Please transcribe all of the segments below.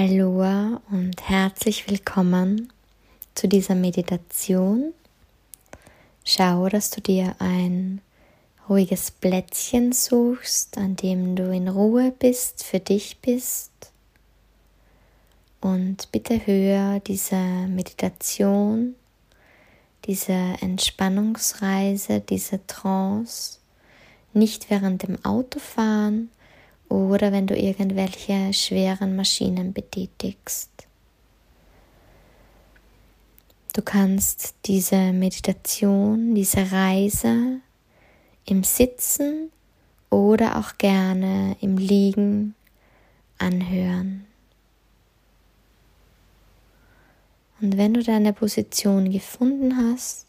Aloha und herzlich willkommen zu dieser Meditation. Schau, dass du dir ein ruhiges Plätzchen suchst, an dem du in Ruhe bist, für dich bist. Und bitte höre diese Meditation, diese Entspannungsreise, diese Trance nicht während dem Autofahren, oder wenn du irgendwelche schweren Maschinen betätigst. Du kannst diese Meditation, diese Reise im Sitzen oder auch gerne im Liegen anhören. Und wenn du deine Position gefunden hast,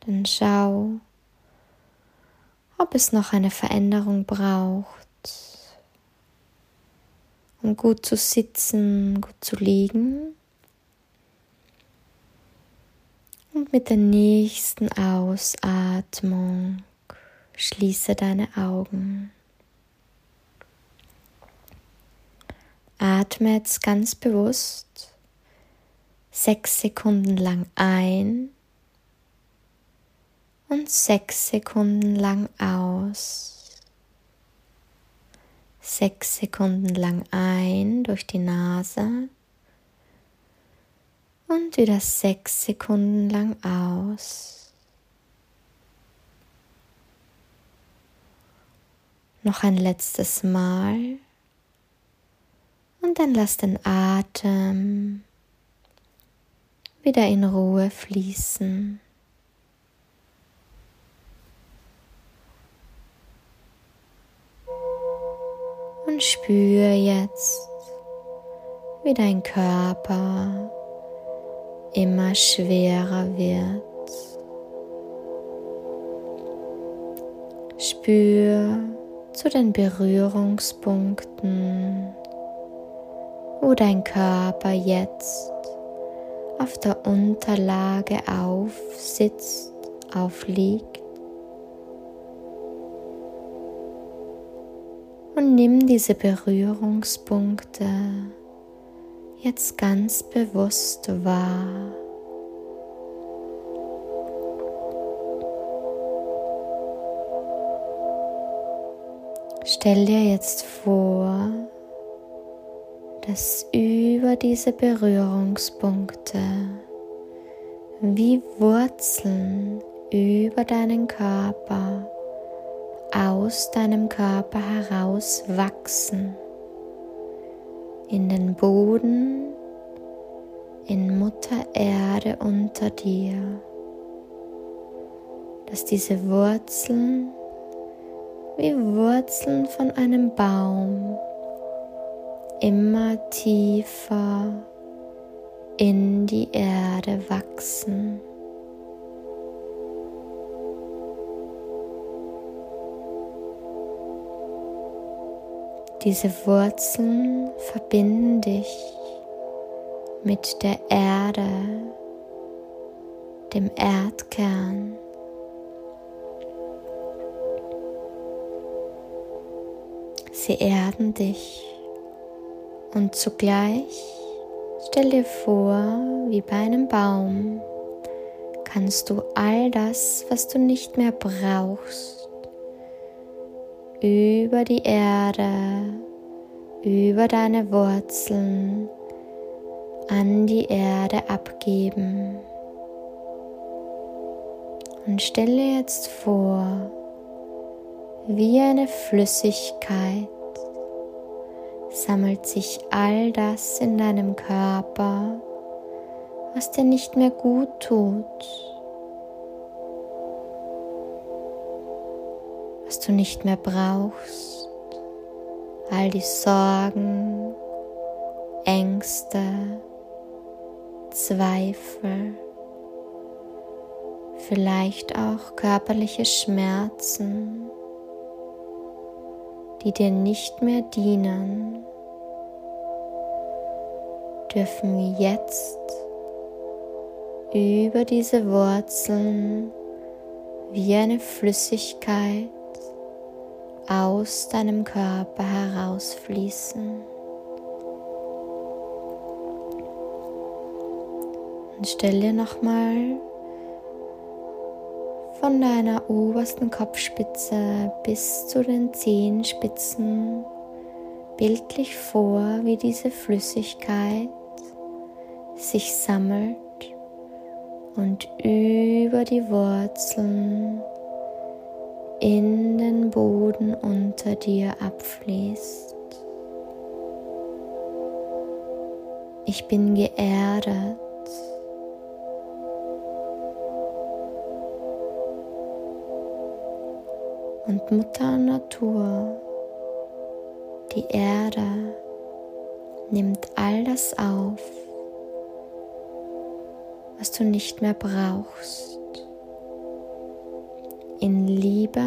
dann schau, ob es noch eine Veränderung braucht, um gut zu sitzen, gut zu liegen. Und mit der nächsten Ausatmung schließe deine Augen. Atme jetzt ganz bewusst sechs Sekunden lang ein und sechs Sekunden lang aus. Sechs Sekunden lang ein durch die Nase und wieder sechs Sekunden lang aus. Noch ein letztes Mal und dann lass den Atem wieder in Ruhe fließen. Und spüre jetzt, wie dein Körper immer schwerer wird. Spür zu den Berührungspunkten, wo dein Körper jetzt auf der Unterlage aufsitzt, aufliegt. Und nimm diese Berührungspunkte jetzt ganz bewusst wahr. Stell dir jetzt vor, dass über diese Berührungspunkte wie Wurzeln über deinen Körper aus deinem Körper heraus wachsen in den Boden, in Mutter Erde unter dir, dass diese Wurzeln wie Wurzeln von einem Baum immer tiefer in die Erde wachsen. Diese Wurzeln verbinden dich mit der Erde, dem Erdkern. Sie erden dich und zugleich stell dir vor, wie bei einem Baum kannst du all das, was du nicht mehr brauchst, über die Erde, über deine Wurzeln an die Erde abgeben. Und stelle jetzt vor, wie eine Flüssigkeit sammelt sich all das in deinem Körper, was dir nicht mehr gut tut du nicht mehr brauchst, all die Sorgen, Ängste, Zweifel, vielleicht auch körperliche Schmerzen, die dir nicht mehr dienen, dürfen jetzt über diese Wurzeln wie eine Flüssigkeit aus deinem Körper herausfließen. Und stell dir nochmal von deiner obersten Kopfspitze bis zu den Zehenspitzen bildlich vor, wie diese Flüssigkeit sich sammelt und über die Wurzeln in den Boden unter dir abfließt. Ich bin geerdet. Und Mutter Natur, die Erde, nimmt all das auf, was du nicht mehr brauchst. In Liebe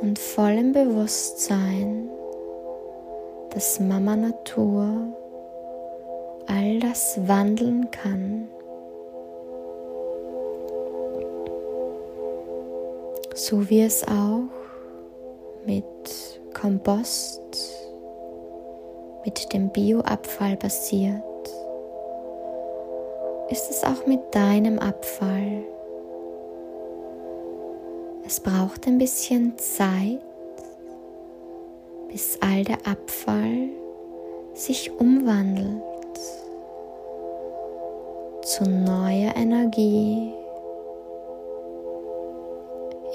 und vollem Bewusstsein, dass Mama Natur all das wandeln kann. So wie es auch mit Kompost, mit dem Bioabfall passiert ist es auch mit deinem Abfall. Es braucht ein bisschen Zeit, bis all der Abfall sich umwandelt zu neuer Energie,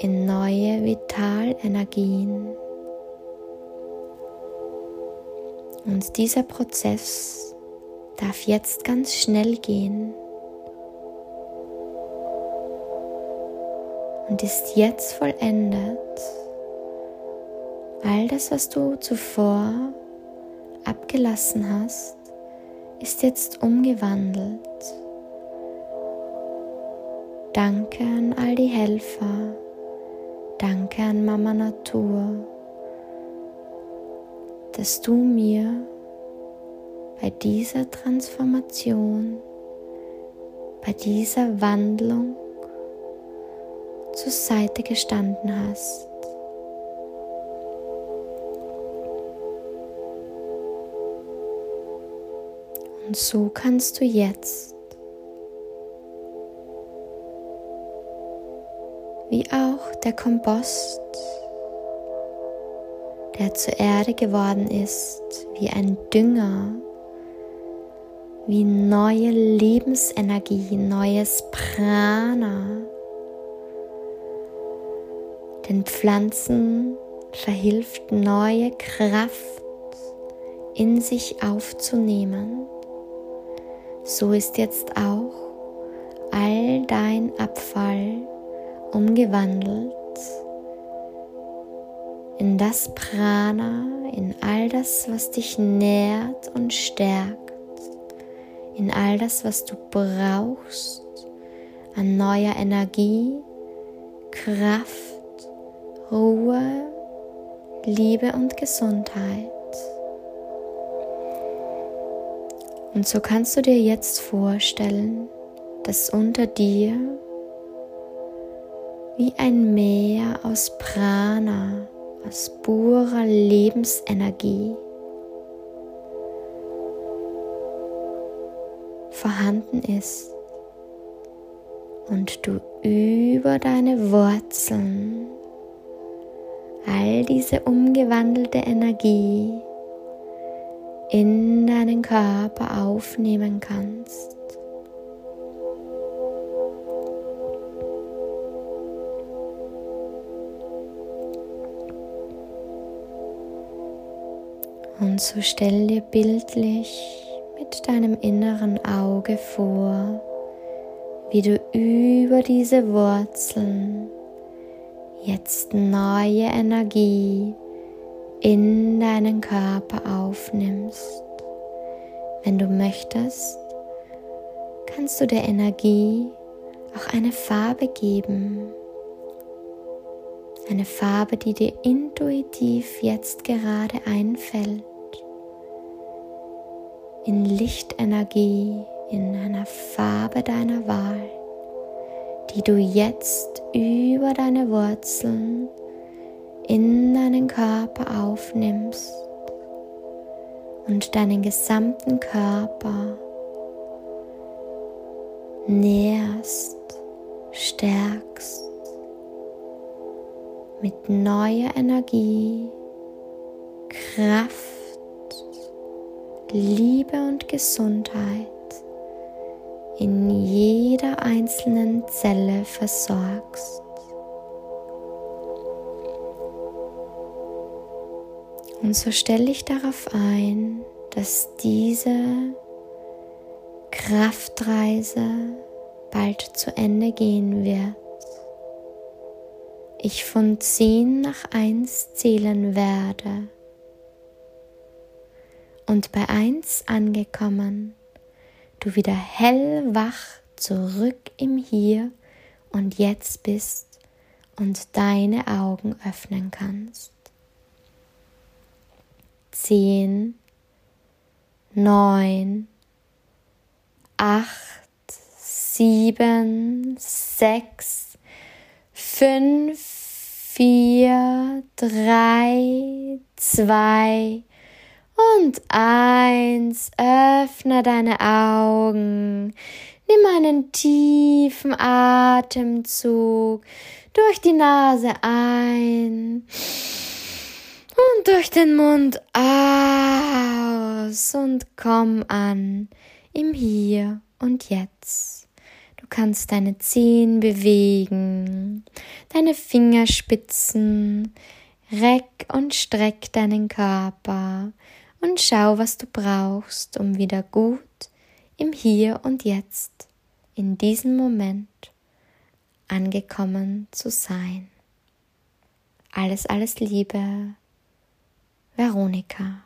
in neue Vitalenergien. Und dieser Prozess darf jetzt ganz schnell gehen. Und ist jetzt vollendet. All das, was du zuvor abgelassen hast, ist jetzt umgewandelt. Danke an all die Helfer. Danke an Mama Natur, dass du mir bei dieser Transformation, bei dieser Wandlung zur Seite gestanden hast. Und so kannst du jetzt, wie auch der Kompost, der zur Erde geworden ist, wie ein Dünger, wie neue Lebensenergie, neues Prana, den Pflanzen verhilft neue Kraft in sich aufzunehmen. So ist jetzt auch all dein Abfall umgewandelt in das Prana, in all das, was dich nährt und stärkt, in all das, was du brauchst an neuer Energie, Kraft Ruhe, Liebe und Gesundheit. Und so kannst du dir jetzt vorstellen, dass unter dir wie ein Meer aus Prana, aus purer Lebensenergie vorhanden ist und du über deine Wurzeln all diese umgewandelte Energie in deinen Körper aufnehmen kannst. Und so stell dir bildlich mit deinem inneren Auge vor, wie du über diese Wurzeln jetzt neue Energie in deinen Körper aufnimmst. Wenn du möchtest, kannst du der Energie auch eine Farbe geben. Eine Farbe, die dir intuitiv jetzt gerade einfällt. In Lichtenergie, in einer Farbe deiner Wahl die du jetzt über deine Wurzeln in deinen Körper aufnimmst und deinen gesamten Körper nährst, stärkst mit neuer Energie, Kraft, Liebe und Gesundheit in jeder einzelnen Zelle versorgst. Und so stelle ich darauf ein, dass diese Kraftreise bald zu Ende gehen wird. Ich von 10 nach 1 zählen werde. Und bei 1 angekommen, du wieder hellwach zurück im Hier und Jetzt bist und deine Augen öffnen kannst. 10, 9, acht, sieben, sechs, fünf, vier, drei, zwei und eins. Öffne deine Augen. Nimm einen tiefen Atemzug durch die Nase ein und durch den Mund aus und komm an im Hier und Jetzt. Du kannst deine Zehen bewegen, deine Fingerspitzen, reck und streck deinen Körper und schau, was du brauchst, um wieder gut im Hier und Jetzt, in diesem Moment angekommen zu sein. Alles, alles Liebe, Veronika.